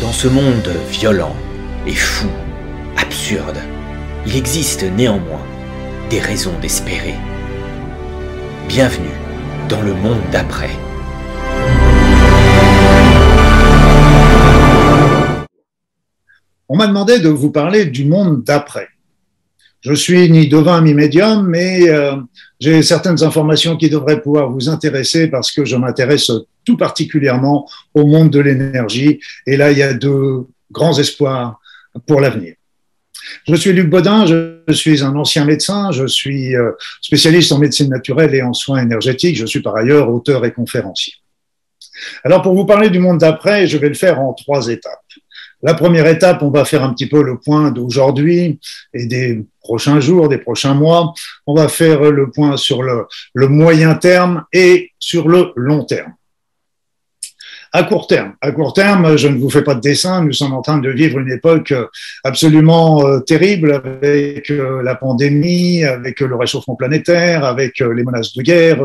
Dans ce monde violent et fou, absurde, il existe néanmoins des raisons d'espérer. Bienvenue dans le monde d'après. On m'a demandé de vous parler du monde d'après. Je suis ni devin ni médium, mais euh, j'ai certaines informations qui devraient pouvoir vous intéresser parce que je m'intéresse tout particulièrement au monde de l'énergie. Et là, il y a de grands espoirs pour l'avenir. Je suis Luc Baudin, je suis un ancien médecin, je suis euh, spécialiste en médecine naturelle et en soins énergétiques. Je suis par ailleurs auteur et conférencier. Alors, pour vous parler du monde d'après, je vais le faire en trois étapes. La première étape, on va faire un petit peu le point d'aujourd'hui et des prochains jours, des prochains mois. On va faire le point sur le, moyen terme et sur le long terme. À court terme, à court terme, je ne vous fais pas de dessin. Nous sommes en train de vivre une époque absolument euh, terrible avec euh, la pandémie, avec le réchauffement planétaire, avec euh, les menaces de guerre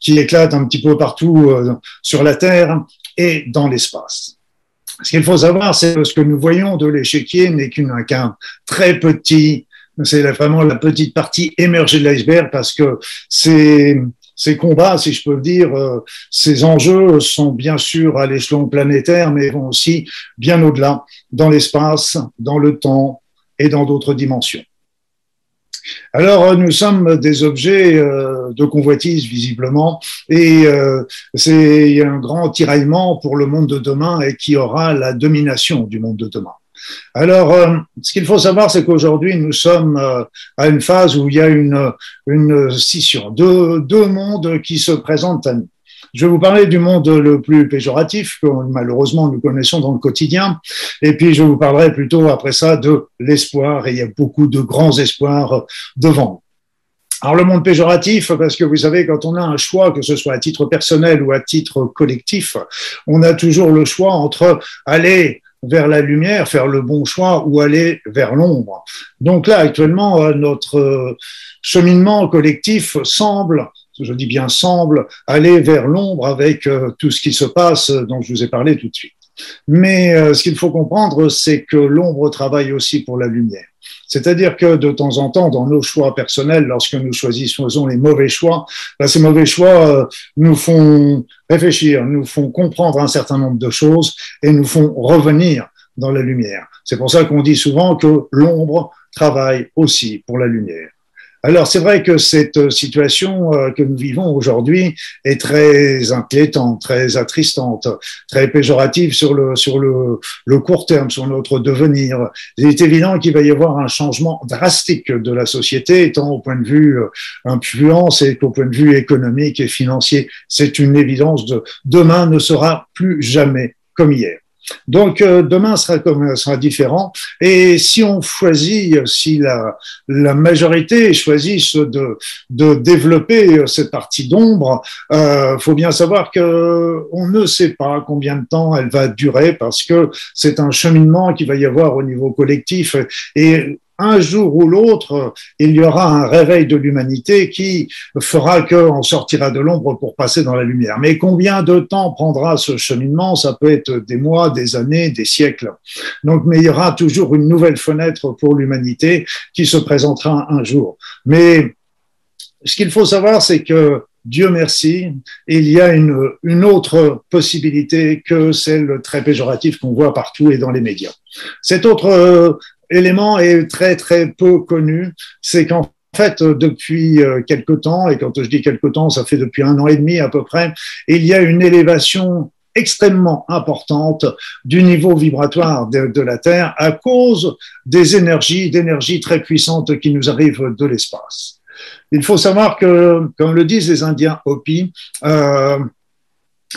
qui éclatent un petit peu partout sur la Terre et dans l'espace. Ce qu'il faut savoir, c'est que ce que nous voyons de l'échiquier n'est qu'un très petit, c'est vraiment la petite partie émergée de l'iceberg parce que ces, ces combats, si je peux le dire, euh, ces enjeux sont bien sûr à l'échelon planétaire, mais vont aussi bien au-delà, dans l'espace, dans le temps et dans d'autres dimensions. Alors, euh, nous sommes des objets euh, de convoitise, visiblement, et c'est un grand tiraillement pour le monde de demain et qui aura la domination du monde de demain. Alors, ce qu'il faut savoir, c'est qu'aujourd'hui, nous sommes à une phase où il y a une, une scission, deux, deux mondes qui se présentent à nous. Je vais vous parler du monde le plus péjoratif que malheureusement nous connaissons dans le quotidien. Et puis je vous parlerai plutôt après ça de l'espoir. Et il y a beaucoup de grands espoirs devant. Alors le monde péjoratif, parce que vous savez, quand on a un choix, que ce soit à titre personnel ou à titre collectif, on a toujours le choix entre aller vers la lumière, faire le bon choix ou aller vers l'ombre. Donc là, actuellement, euh, notre cheminement collectif semble je dis bien semble, aller vers l'ombre avec euh, tout ce qui se passe dont je vous ai parlé tout de suite. Mais euh, ce qu'il faut comprendre, c'est que l'ombre travaille aussi pour la lumière. C'est-à-dire que de temps en temps, dans nos choix personnels, lorsque nous choisissons les mauvais choix, ben, ces mauvais choix euh, nous font réfléchir, nous font comprendre un certain nombre de choses et nous font revenir dans la lumière. C'est pour ça qu'on dit souvent que l'ombre travaille aussi pour la lumière. Alors c'est vrai que cette situation euh, que nous vivons aujourd'hui est très inquiétante, très attristante, très péjorative sur le sur le, le court terme, sur notre devenir. Il est évident qu'il va y avoir un changement drastique de la société, tant au point de vue euh, influence et qu'au point de vue économique et financier. C'est une évidence. De, demain ne sera plus jamais comme hier. Donc euh, demain sera, sera différent. Et si on choisit, si la, la majorité choisit de, de développer cette partie d'ombre, euh, faut bien savoir que on ne sait pas combien de temps elle va durer parce que c'est un cheminement qui va y avoir au niveau collectif. Et un jour ou l'autre, il y aura un réveil de l'humanité qui fera qu'on sortira de l'ombre pour passer dans la lumière. Mais combien de temps prendra ce cheminement? Ça peut être des mois, des années, des siècles. Donc, mais il y aura toujours une nouvelle fenêtre pour l'humanité qui se présentera un jour. Mais ce qu'il faut savoir, c'est que Dieu merci, il y a une, une autre possibilité que celle très péjorative qu'on voit partout et dans les médias. Cette autre élément est très très peu connu, c'est qu'en fait, depuis euh, quelque temps, et quand je dis quelque temps, ça fait depuis un an et demi à peu près, il y a une élévation extrêmement importante du niveau vibratoire de, de la Terre à cause des énergies, d'énergies très puissantes qui nous arrivent de l'espace. Il faut savoir que, comme le disent les Indiens Hopi, euh,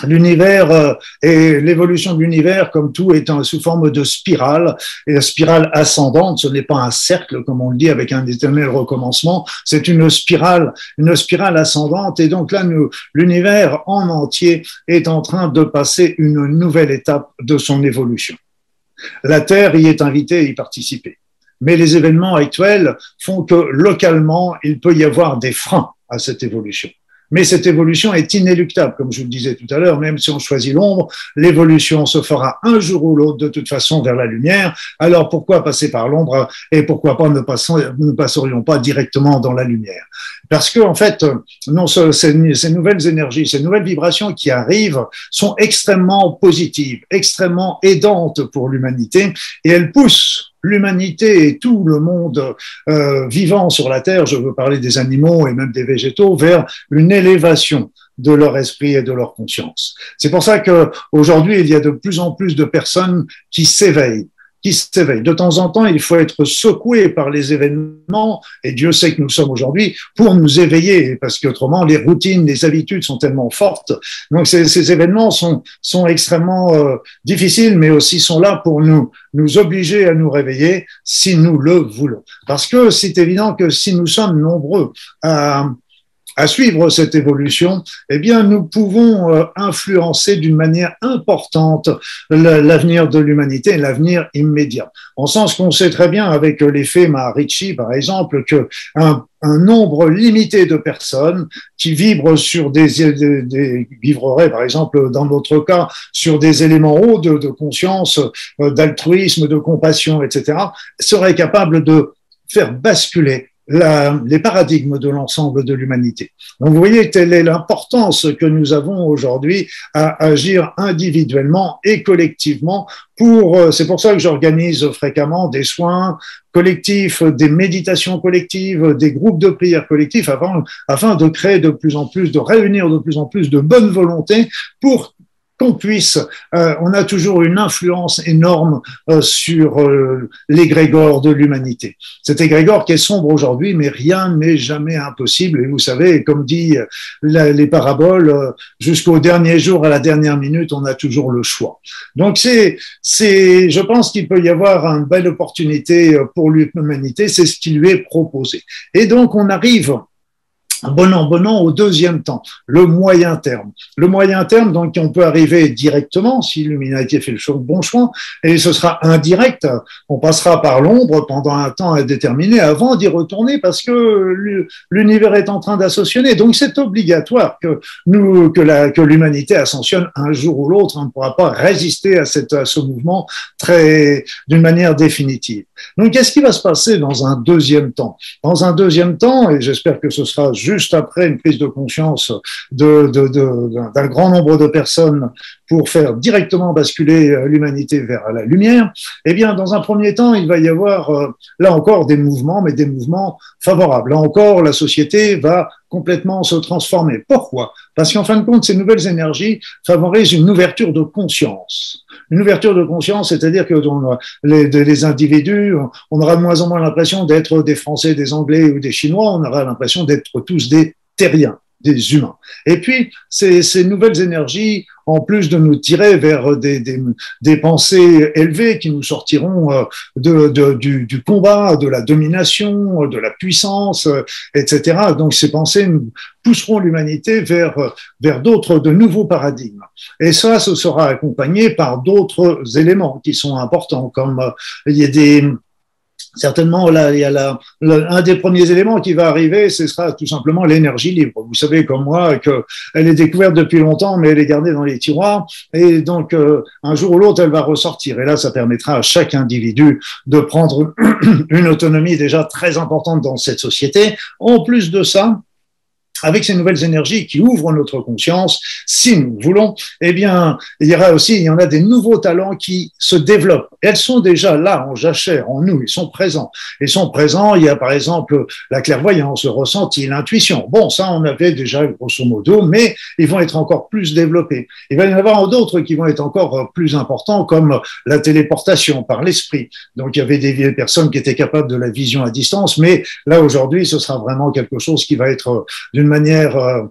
l'univers euh, et l'évolution de l'univers, comme tout, est sous forme de spirale, et la spirale ascendante, ce n'est pas un cercle, comme on le dit, avec un éternel recommencement, c'est une spirale, une spirale ascendante, et donc là, l'univers en entier est en train de passer une nouvelle étape de son évolution. La Terre y est invitée à y participer. Mais les événements actuels font que localement, il peut y avoir des freins à cette évolution. Mais cette évolution est inéluctable, comme je le disais tout à l'heure, même si on choisit l'ombre, l'évolution se fera un jour ou l'autre de toute façon vers la lumière. Alors pourquoi passer par l'ombre et pourquoi pas ne, ne passerions pas directement dans la lumière? Parce que en fait, non, ces nouvelles énergies, ces nouvelles vibrations qui arrivent sont extrêmement positives, extrêmement aidantes pour l'humanité et elles poussent l'humanité et tout le monde euh, vivant sur la Terre, je veux parler des animaux et même des végétaux, vers une élévation de leur esprit et de leur conscience. C'est pour ça que aujourd'hui il y a de plus en plus de personnes qui s'éveillent, qui s'éveille. De temps en temps, il faut être secoué par les événements, et Dieu sait que nous sommes aujourd'hui, pour nous éveiller, parce qu'autrement, les routines, les habitudes sont tellement fortes. Donc, ces, ces événements sont, sont extrêmement euh, difficiles, mais aussi sont là pour nous, nous obliger à nous réveiller si nous le voulons. Parce que c'est évident que si nous sommes nombreux à à suivre cette évolution, eh bien, nous pouvons euh, influencer d'une manière importante l'avenir de l'humanité, l'avenir immédiat. En sens qu'on sait très bien avec l'effet Maharishi, par exemple, que un, nombre limité de personnes qui vibrent sur des, des, vibreraient par exemple dans notre cas sur des éléments hauts de, de conscience, euh, d'altruisme, de compassion, etc., seraient capables de faire basculer la, les paradigmes de l'ensemble de l'humanité. Donc vous voyez telle est l'importance que nous avons aujourd'hui à agir individuellement et collectivement pour, euh, c'est pour ça que j'organise fréquemment des soins collectifs, des méditations collectives, des groupes de prières collectifs afin, afin de créer de plus en plus, de réunir de plus en plus de bonne volonté pour qu'on puisse, euh, on a toujours une influence énorme euh, sur euh, l'égrégore de l'humanité. Cet égrégore qui est sombre aujourd'hui, mais rien n'est jamais impossible. Et vous savez, comme dit les paraboles, jusqu'au dernier jour, à la dernière minute, on a toujours le choix. Donc c'est, c'est, je pense qu'il peut y avoir une belle opportunité pour l'humanité. C'est ce qui lui est proposé. Et donc on arrive bon an, bon an au deuxième temps, le moyen terme. Le moyen terme, donc, on peut arriver directement si l'humanité fait le bon choix, et ce sera indirect. On passera par l'ombre pendant un temps indéterminé avant d'y retourner parce que l'univers est en train d'ascensionner. Donc, c'est obligatoire que nous, que l'humanité ascensionne un jour ou l'autre. On ne pourra pas résister à, ce mouvement très, d'une manière définitive. Donc, qu'est-ce qui va se passer dans un deuxième temps? Dans un deuxième temps, et j'espère que ce sera après une prise de conscience d'un grand nombre de personnes pour faire directement basculer euh, l'humanité vers la lumière, eh bien, dans un premier temps, il va y avoir, euh, là encore, des mouvements, mais des mouvements favorables. Là encore, la société va complètement se transformer. Pourquoi? Parce qu'en fin de compte, ces nouvelles énergies favorisent une ouverture de conscience. Une ouverture de conscience, c'est-à-dire que les, les, individus, on aura de moins en moins l'impression d'être des Français, des Anglais ou des Chinois, on aura l'impression d'être tous des terriens des humains. Et puis, ces, ces, nouvelles énergies, en plus de nous tirer vers des, des, des pensées élevées qui nous sortiront euh, de, de, du, du, combat, de la domination, de la puissance, euh, etc. Donc, ces pensées nous pousseront l'humanité vers, vers d'autres, de nouveaux paradigmes. Et ça, ce sera accompagné par d'autres éléments qui sont importants, comme euh, il y a des certainement, là, il y a la, un des premiers éléments qui va arriver, ce sera tout simplement l'énergie libre. Vous savez comme moi qu'elle est découverte depuis longtemps, mais elle est gardée dans les tiroirs, et donc euh, un jour ou l'autre, elle va ressortir. Et là, ça permettra à chaque individu de prendre une autonomie déjà très importante dans cette société. En plus de ça, avec ces nouvelles énergies qui ouvrent notre conscience, si nous voulons, eh bien, il y aura aussi, il y en a des nouveaux talents qui se développent. Elles sont déjà là, en jachère, en nous, ils sont présents. Ils sont présents, il y a par exemple la clairvoyance, le ressenti, l'intuition. Bon, ça, on avait déjà grosso modo, mais ils vont être encore plus développés. Il va y en avoir d'autres qui vont être encore plus importants, comme la téléportation par l'esprit. Donc, il y avait des personnes qui étaient capables de la vision à distance, mais là, aujourd'hui, ce sera vraiment quelque chose qui va être d'une manière euh,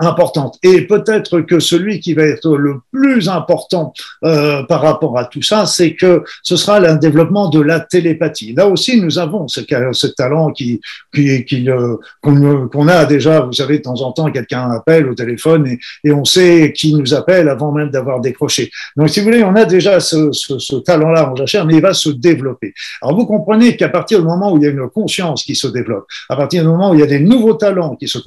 importante. Et peut-être que celui qui va être le plus important euh, par rapport à tout ça, c'est que ce sera le développement de la télépathie. Là aussi, nous avons ce, talent qui, qui, euh, qu'on a déjà. Vous savez, de temps en temps, quelqu'un appelle au téléphone et, et, on sait qui nous appelle avant même d'avoir décroché. Donc, si vous voulez, on a déjà ce, ce, ce talent-là en jachère, mais il va se développer. Alors, vous comprenez qu'à partir du moment où il y a une conscience qui se développe, à partir du moment où il y a des nouveaux talents qui se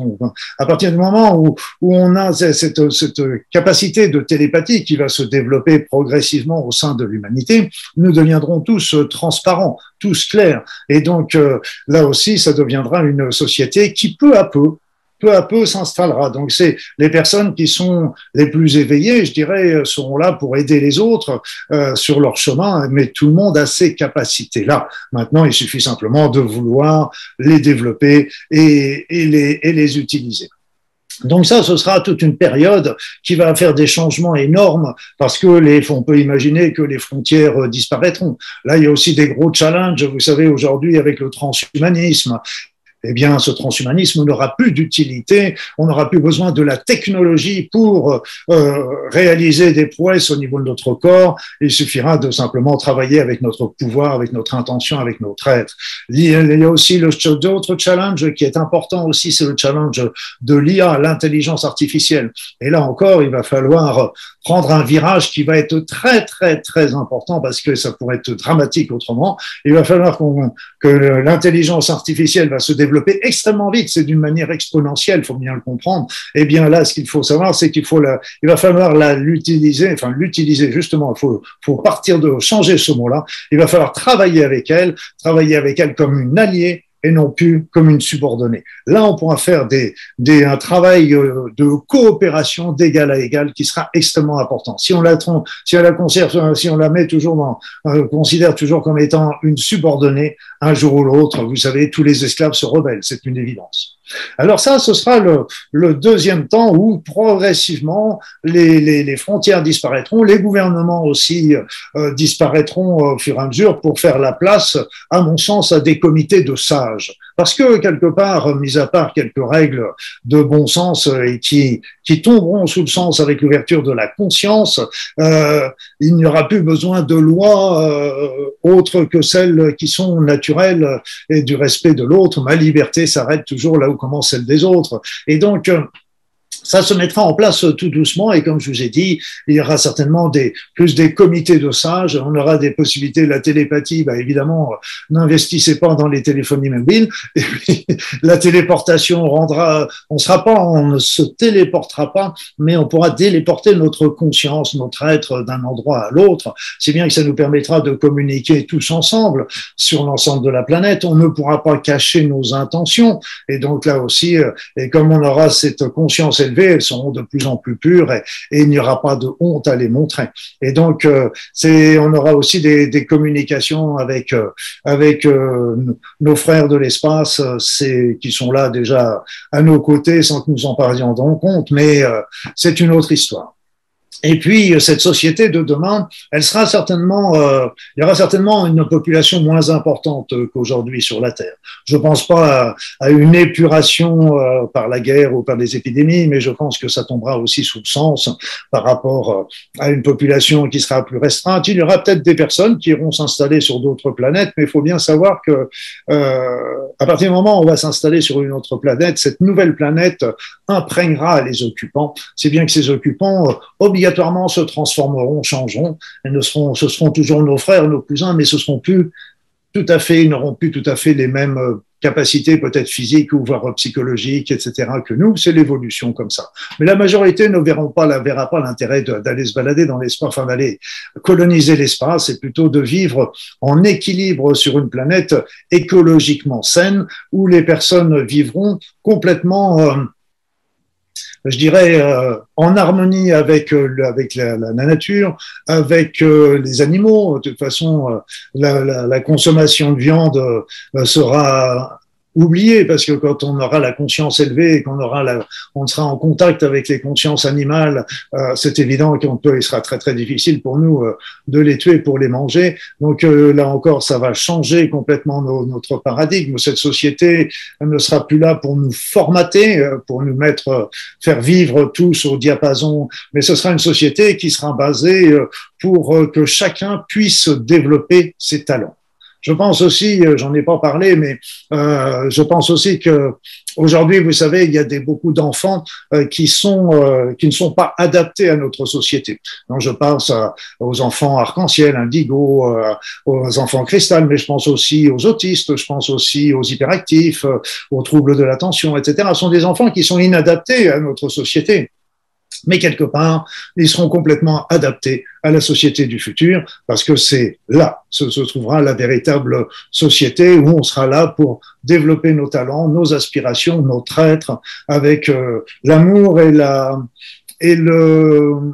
à partir du moment où, où on a cette, cette capacité de télépathie qui va se développer progressivement au sein de l'humanité, nous deviendrons tous transparents, tous clairs. Et donc, euh, là aussi, ça deviendra une société qui, peu à peu, peu à peu s'installera. Donc c'est les personnes qui sont les plus éveillées, je dirais, seront là pour aider les autres euh, sur leur chemin, mais tout le monde a ces capacités-là. Maintenant, il suffit simplement de vouloir les développer et, les, et les utiliser. Donc ça, ce sera toute une période qui va faire des changements énormes parce que les, on peut imaginer que les frontières disparaîtront. Là, il y a aussi des gros challenges, vous savez, aujourd'hui avec le transhumanisme eh bien, ce transhumanisme n'aura plus d'utilité, on n'aura plus besoin de la technologie pour euh, réaliser des prouesses au niveau de notre corps, il suffira de simplement travailler avec notre pouvoir, avec notre intention, avec notre être. Il y a aussi d'autres challenge qui est important aussi, c'est le challenge de l'IA, l'intelligence artificielle. Et là encore, il va falloir prendre un virage qui va être très, très, très important parce que ça pourrait être dramatique autrement. Il va falloir que l'intelligence artificielle va se développer développer extrêmement vite, c'est d'une manière exponentielle, il faut bien le comprendre. Eh bien là, ce qu'il faut savoir, c'est qu'il faut la, il va falloir l'utiliser, enfin l'utiliser justement. Il faut partir de changer ce mot-là. Il va falloir travailler avec elle, travailler avec elle comme une alliée et non plus comme une subordonnée. Là, on pourra faire des, des, un travail euh, de coopération d'égal à égal qui sera extrêmement important. Si on la, si on la conserve, si on la met toujours dans, euh, considère toujours comme étant une subordonnée, un jour ou l'autre, vous savez, tous les esclaves se rebellent, c'est une évidence. Alors ça, ce sera le, deuxième temps où progressivement les, frontières disparaîtront, les gouvernements aussi euh, disparaîtront au fur et à mesure pour faire la place, à mon sens, à des comités de sages. Parce que quelque part, mis à part quelques règles de bon sens et qui, qui tomberont sous le sens avec l'ouverture de la conscience, euh, il n'y aura plus besoin de lois euh, autres que celles qui sont naturelles et du respect de l'autre. Ma liberté s'arrête toujours là où commence celle des autres. Et donc, ça se mettra en place tout doucement. Et comme je vous ai dit, il y aura certainement des, plus des comités de sages, on aura des possibilités, la télépathie, bah évidemment, n'investissez pas dans les téléphonies mobiles, et puis la téléportation rendra, on sera pas, on ne se téléportera pas, mais on pourra téléporter notre conscience, notre être d'un endroit à l'autre, c'est bien que ça nous permettra de communiquer tous ensemble sur l'ensemble de la planète, on ne pourra pas cacher nos intentions, et donc là aussi, euh, et comme on aura cette conscience élevée, elles seront de plus en plus pures et, il n'y aura pas de honte à les montrer. Et donc, euh, on aura aussi des, des communications avec euh, avec euh, nos frères de l'espace, c'est qui sont là déjà à nos côtés sans que nous en parlions donc compte, mais c'est une autre histoire. Et puis euh, cette société de demain, elle sera certainement, euh, il y aura certainement une population moins importante qu'aujourd'hui sur la Terre. Je ne pense pas à, une épuration euh, par la guerre ou par des épidémies, mais je pense que ça tombera aussi sous le sens par rapport euh, à une population qui sera plus restreinte. Il y aura peut-être des personnes qui iront s'installer sur d'autres planètes, mais il faut bien savoir que à partir du moment où on va s'installer sur une autre planète, cette nouvelle planète imprégnera les occupants. C'est bien que ces occupants obligatoirement se transformeront, changeront. Elles ne seront, ce seront toujours nos frères, nos cousins, mais ce seront plus tout à fait, ils n'auront plus tout à fait les mêmes euh, capacités, peut-être physiques ou voire psychologiques, etc. que nous. C'est l'évolution comme ça. Mais la majorité ne verront pas, la verra pas l'intérêt d'aller se balader dans l'espace, enfin d'aller coloniser l'espace, c'est plutôt de vivre en équilibre sur une planète écologiquement saine où les personnes vivront complètement euh, je dirais, euh, en harmonie avec, euh, avec la, la, nature, avec euh, les animaux. De toute façon, la, la, la, consommation de viande sera oublié parce que quand on aura la conscience élevée et qu'on aura la, on sera en contact avec les consciences animales, euh, c'est évident qu'on peut, il sera très très difficile pour nous euh, de les tuer pour les manger. Donc euh, là encore, ça va changer complètement notre paradigme. Cette société ne sera plus là pour nous formater, pour nous mettre, faire vivre tous au diapason, mais ce sera une société qui sera basée pour que chacun puisse développer ses talents. Je pense aussi, j'en ai pas parlé, mais euh, je pense aussi que aujourd'hui, vous savez, il y a des, beaucoup d'enfants euh, qui sont euh, qui ne sont pas adaptés à notre société. Donc, je pense aux enfants arc-en-ciel, indigo, euh, aux enfants cristal, mais je pense aussi aux autistes, je pense aussi aux hyperactifs, aux troubles de l'attention, etc. Ce sont des enfants qui sont inadaptés à notre société mais quelque part, ils seront complètement adaptés à la société du futur, parce que c'est là se, se trouvera la véritable société où on sera là pour développer nos talents, nos aspirations, notre être, avec euh, l'amour et la et le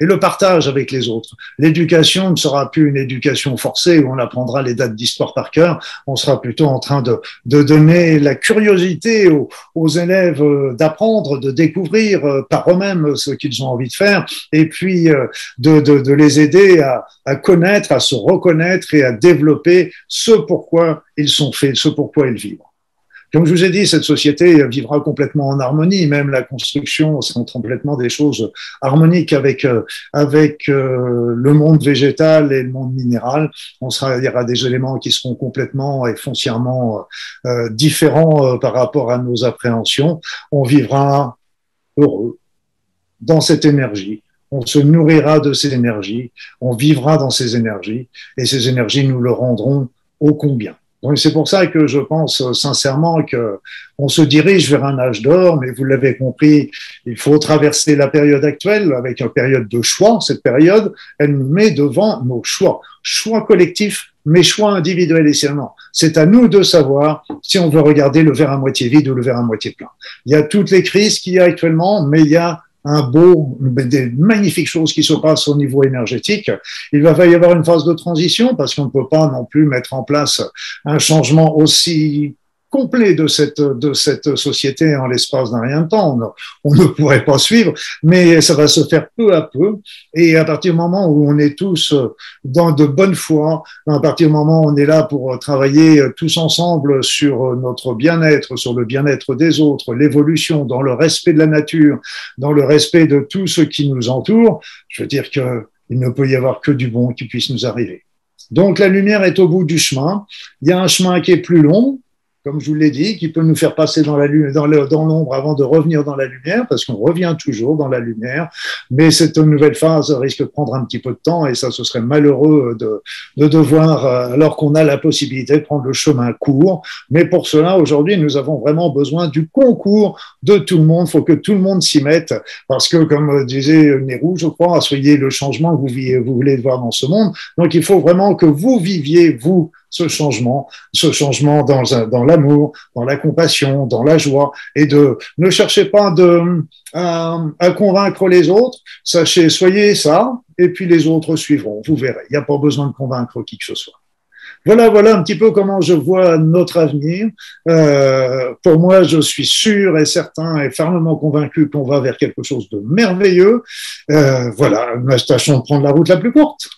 et le partage avec les autres. L'éducation ne sera plus une éducation forcée où on apprendra les dates d'histoire par cœur. On sera plutôt en train de, de donner la curiosité aux, aux élèves euh, d'apprendre, de découvrir euh, par eux-mêmes ce qu'ils ont envie de faire et puis euh, de, de, de les aider à, à connaître, à se reconnaître et à développer ce pourquoi ils sont faits, ce pourquoi ils vivent. Comme je vous ai dit, cette société vivra complètement en harmonie, même la construction sera complètement des choses harmoniques avec euh, avec euh, le monde végétal et le monde minéral. On sera, il y aura des éléments qui seront complètement et foncièrement euh, différents par rapport à nos appréhensions. On vivra heureux dans cette énergie. On se nourrira de ces énergies, on vivra dans ces énergies, et ces énergies nous le rendront ô combien. C'est pour ça que je pense sincèrement que on se dirige vers un âge d'or, mais vous l'avez compris, il faut traverser la période actuelle avec une période de choix. Cette période, elle nous met devant nos choix, choix collectifs, mais choix individuels et seulement. C'est à nous de savoir si on veut regarder le verre à moitié vide ou le verre à moitié plein. Il y a toutes les crises qu'il y a actuellement, mais il y a un beau, des magnifiques choses qui se passent au niveau énergétique. Il va y avoir une phase de transition parce qu'on ne peut pas non plus mettre en place un changement aussi complet de cette, de cette société en l'espace d'un rien de temps. On, on, ne pourrait pas suivre, mais ça va se faire peu à peu. Et à partir du moment où on est tous dans de bonnes foi, à partir du moment où on est là pour travailler tous ensemble sur notre bien-être, sur le bien-être des autres, l'évolution, dans le respect de la nature, dans le respect de tout ce qui nous entoure, je veux dire que il ne peut y avoir que du bon qui puisse nous arriver. Donc la lumière est au bout du chemin. Il y a un chemin qui est plus long, comme je vous l'ai dit, qui peut nous faire passer dans la dans l'ombre avant de revenir dans la lumière, parce qu'on revient toujours dans la lumière. Mais cette nouvelle phase risque de prendre un petit peu de temps, et ça, ce serait malheureux de, de devoir, euh, alors qu'on a la possibilité de prendre le chemin court. Mais pour cela, aujourd'hui, nous avons vraiment besoin du concours de tout le monde. Il faut que tout le monde s'y mette, parce que, comme disait Nérou, je crois, soyez le changement que vous, vous voulez voir dans ce monde. Donc, il faut vraiment que vous viviez, vous, ce changement, ce changement dans, l'amour, dans la compassion, dans la joie, et de ne cherchez pas de, à, à convaincre les autres, sachez, soyez ça, et puis les autres suivront, vous verrez. Il n'y a pas besoin de convaincre qui que ce soit. Voilà, voilà un petit peu comment je vois notre avenir. Euh, pour moi, je suis sûr et certain et fermement convaincu qu'on va vers quelque chose de merveilleux. Euh, voilà, tâchons de prendre la route la plus courte.